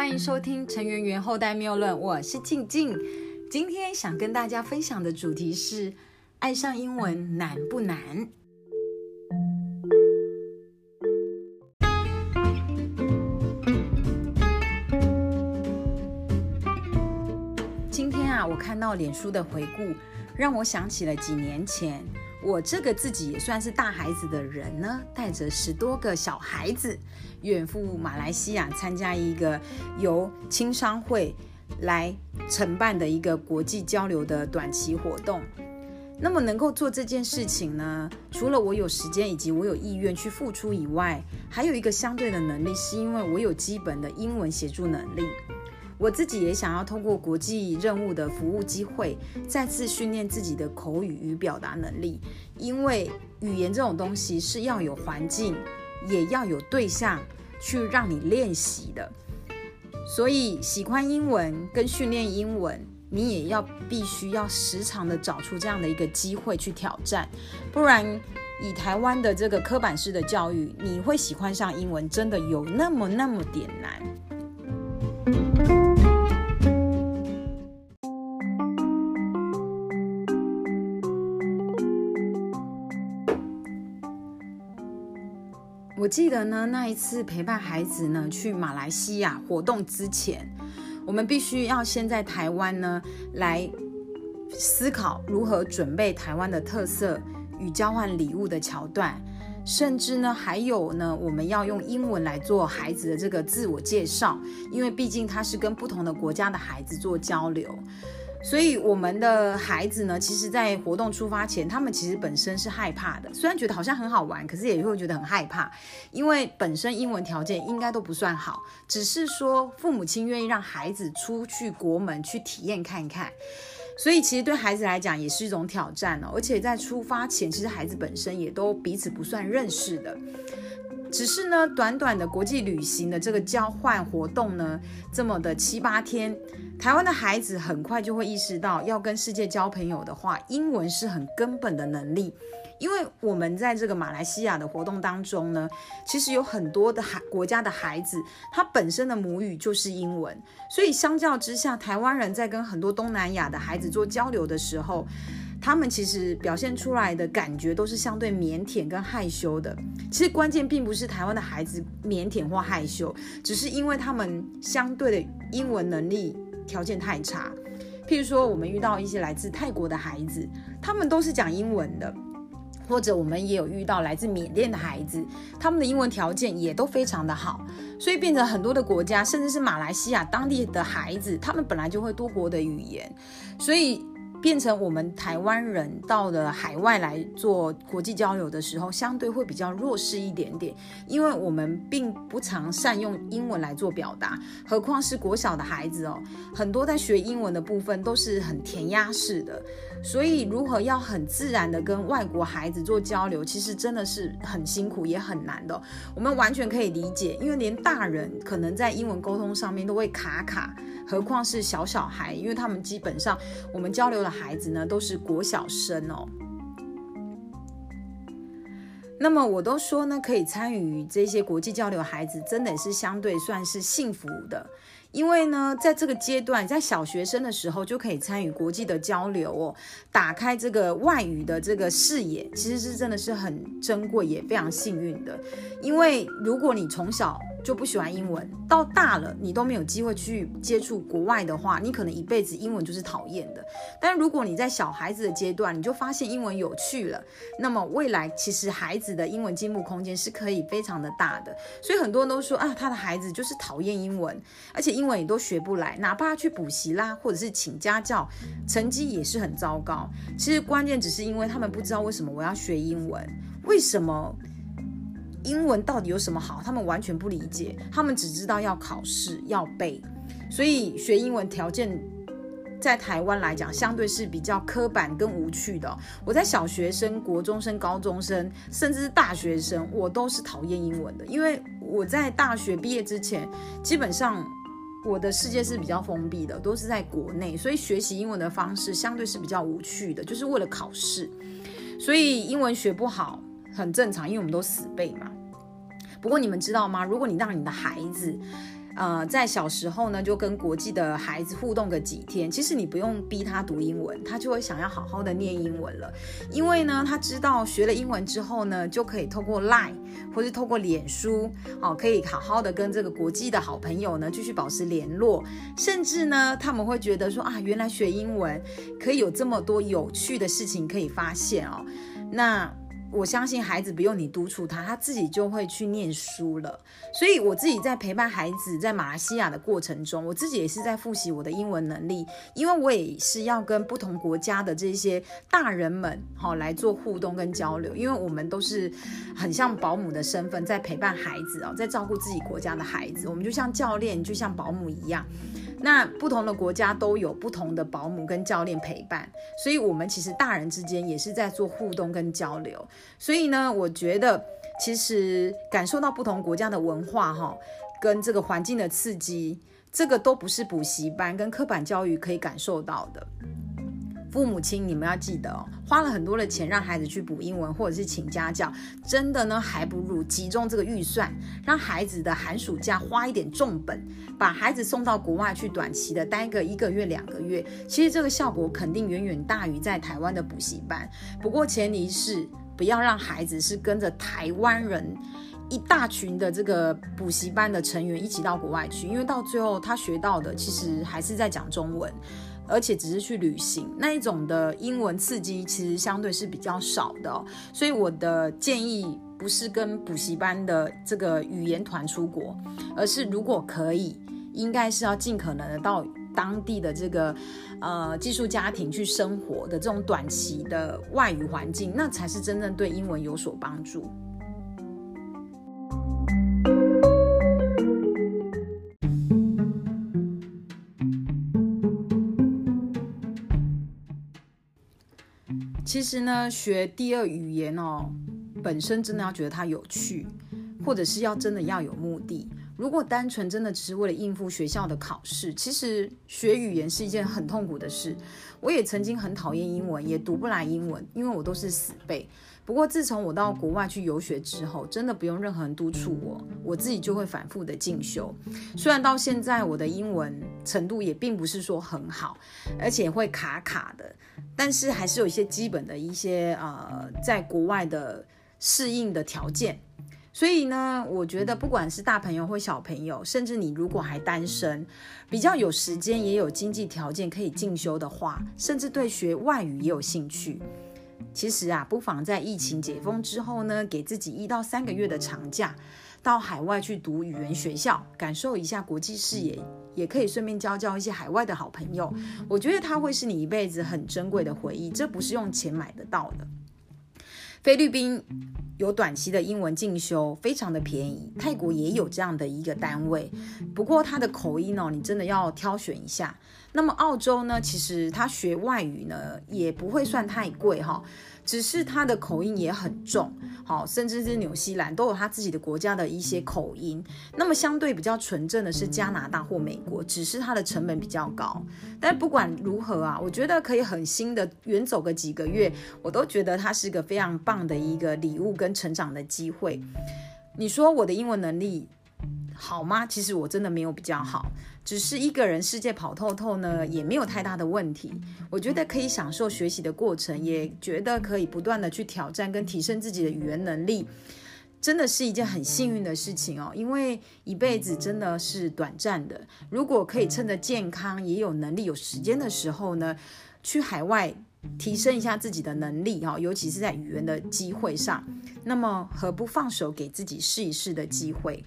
欢迎收听陈圆圆后代谬论，我是静静。今天想跟大家分享的主题是：爱上英文难不难？今天啊，我看到脸书的回顾，让我想起了几年前。我这个自己也算是大孩子的人呢，带着十多个小孩子远赴马来西亚参加一个由青商会来承办的一个国际交流的短期活动。那么能够做这件事情呢，除了我有时间以及我有意愿去付出以外，还有一个相对的能力，是因为我有基本的英文协助能力。我自己也想要通过国际任务的服务机会，再次训练自己的口语与表达能力。因为语言这种东西是要有环境，也要有对象去让你练习的。所以喜欢英文跟训练英文，你也要必须要时常的找出这样的一个机会去挑战。不然，以台湾的这个刻板式的教育，你会喜欢上英文，真的有那么那么点难。记得呢，那一次陪伴孩子呢去马来西亚活动之前，我们必须要先在台湾呢来思考如何准备台湾的特色与交换礼物的桥段，甚至呢还有呢，我们要用英文来做孩子的这个自我介绍，因为毕竟他是跟不同的国家的孩子做交流。所以我们的孩子呢，其实，在活动出发前，他们其实本身是害怕的。虽然觉得好像很好玩，可是也会觉得很害怕，因为本身英文条件应该都不算好，只是说父母亲愿意让孩子出去国门去体验看看。所以其实对孩子来讲也是一种挑战哦。而且在出发前，其实孩子本身也都彼此不算认识的。只是呢，短短的国际旅行的这个交换活动呢，这么的七八天，台湾的孩子很快就会意识到，要跟世界交朋友的话，英文是很根本的能力。因为我们在这个马来西亚的活动当中呢，其实有很多的孩国家的孩子，他本身的母语就是英文，所以相较之下，台湾人在跟很多东南亚的孩子做交流的时候，他们其实表现出来的感觉都是相对腼腆跟害羞的。其实关键并不是台湾的孩子腼腆或害羞，只是因为他们相对的英文能力条件太差。譬如说，我们遇到一些来自泰国的孩子，他们都是讲英文的。或者我们也有遇到来自缅甸的孩子，他们的英文条件也都非常的好，所以变成很多的国家，甚至是马来西亚当地的孩子，他们本来就会多国的语言，所以。变成我们台湾人到了海外来做国际交流的时候，相对会比较弱势一点点，因为我们并不常善用英文来做表达，何况是国小的孩子哦，很多在学英文的部分都是很填鸭式的，所以如何要很自然的跟外国孩子做交流，其实真的是很辛苦也很难的。我们完全可以理解，因为连大人可能在英文沟通上面都会卡卡。何况是小小孩，因为他们基本上我们交流的孩子呢都是国小生哦。那么我都说呢，可以参与这些国际交流，孩子真的是相对算是幸福的。因为呢，在这个阶段，在小学生的时候就可以参与国际的交流哦，打开这个外语的这个视野，其实是真的是很珍贵，也非常幸运的。因为如果你从小就不喜欢英文，到大了你都没有机会去接触国外的话，你可能一辈子英文就是讨厌的。但如果你在小孩子的阶段，你就发现英文有趣了，那么未来其实孩子的英文进步空间是可以非常的大的。所以很多人都说啊，他的孩子就是讨厌英文，而且。英文也都学不来，哪怕去补习啦，或者是请家教，成绩也是很糟糕。其实关键只是因为他们不知道为什么我要学英文，为什么英文到底有什么好，他们完全不理解。他们只知道要考试要背，所以学英文条件在台湾来讲，相对是比较刻板跟无趣的。我在小学生、国中生、高中生，甚至是大学生，我都是讨厌英文的，因为我在大学毕业之前，基本上。我的世界是比较封闭的，都是在国内，所以学习英文的方式相对是比较无趣的，就是为了考试，所以英文学不好很正常，因为我们都死背嘛。不过你们知道吗？如果你让你的孩子，呃，在小时候呢，就跟国际的孩子互动个几天，其实你不用逼他读英文，他就会想要好好的念英文了。因为呢，他知道学了英文之后呢，就可以透过 Line 或是透过脸书，哦，可以好好的跟这个国际的好朋友呢继续保持联络。甚至呢，他们会觉得说啊，原来学英文可以有这么多有趣的事情可以发现哦。那我相信孩子不用你督促他，他自己就会去念书了。所以我自己在陪伴孩子在马来西亚的过程中，我自己也是在复习我的英文能力，因为我也是要跟不同国家的这些大人们好来做互动跟交流，因为我们都是很像保姆的身份在陪伴孩子哦，在照顾自己国家的孩子，我们就像教练，就像保姆一样。那不同的国家都有不同的保姆跟教练陪伴，所以我们其实大人之间也是在做互动跟交流。所以呢，我觉得其实感受到不同国家的文化哈，跟这个环境的刺激，这个都不是补习班跟刻板教育可以感受到的。父母亲，你们要记得哦，花了很多的钱让孩子去补英文，或者是请家教，真的呢，还不如集中这个预算，让孩子的寒暑假花一点重本，把孩子送到国外去短期的待个一个月、两个月。其实这个效果肯定远远大于在台湾的补习班。不过前提是不要让孩子是跟着台湾人一大群的这个补习班的成员一起到国外去，因为到最后他学到的其实还是在讲中文。而且只是去旅行那一种的英文刺激，其实相对是比较少的。所以我的建议不是跟补习班的这个语言团出国，而是如果可以，应该是要尽可能的到当地的这个呃寄宿家庭去生活的这种短期的外语环境，那才是真正对英文有所帮助。其实呢，学第二语言哦，本身真的要觉得它有趣，或者是要真的要有目的。如果单纯真的只是为了应付学校的考试，其实学语言是一件很痛苦的事。我也曾经很讨厌英文，也读不来英文，因为我都是死背。不过自从我到国外去游学之后，真的不用任何人督促我，我自己就会反复的进修。虽然到现在我的英文程度也并不是说很好，而且会卡卡的。但是还是有一些基本的一些呃，在国外的适应的条件，所以呢，我觉得不管是大朋友或小朋友，甚至你如果还单身，比较有时间也有经济条件可以进修的话，甚至对学外语也有兴趣，其实啊，不妨在疫情解封之后呢，给自己一到三个月的长假。到海外去读语言学校，感受一下国际视野，也可以顺便交交一些海外的好朋友。我觉得它会是你一辈子很珍贵的回忆，这不是用钱买得到的。菲律宾有短期的英文进修，非常的便宜。泰国也有这样的一个单位，不过它的口音哦，你真的要挑选一下。那么澳洲呢，其实它学外语呢，也不会算太贵哈。只是他的口音也很重，好，甚至是纽西兰都有他自己的国家的一些口音。那么相对比较纯正的是加拿大或美国，只是它的成本比较高。但不管如何啊，我觉得可以很新的远走个几个月，我都觉得它是个非常棒的一个礼物跟成长的机会。你说我的英文能力？好吗？其实我真的没有比较好，只是一个人世界跑透透呢，也没有太大的问题。我觉得可以享受学习的过程，也觉得可以不断的去挑战跟提升自己的语言能力，真的是一件很幸运的事情哦。因为一辈子真的是短暂的，如果可以趁着健康、也有能力、有时间的时候呢，去海外提升一下自己的能力哈，尤其是在语言的机会上，那么何不放手给自己试一试的机会？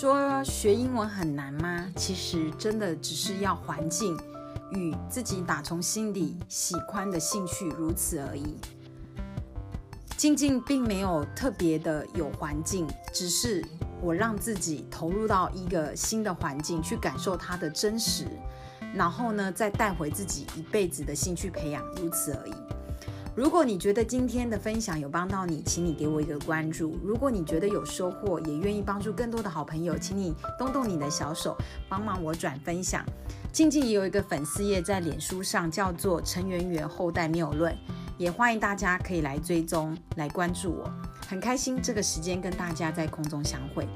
说学英文很难吗？其实真的只是要环境与自己打从心底喜欢的兴趣如此而已。静静并没有特别的有环境，只是我让自己投入到一个新的环境去感受它的真实，然后呢再带回自己一辈子的兴趣培养，如此而已。如果你觉得今天的分享有帮到你，请你给我一个关注。如果你觉得有收获，也愿意帮助更多的好朋友，请你动动你的小手，帮忙我转分享。静静也有一个粉丝页在脸书上，叫做陈圆圆后代谬论。也欢迎大家可以来追踪、来关注我。很开心这个时间跟大家在空中相会。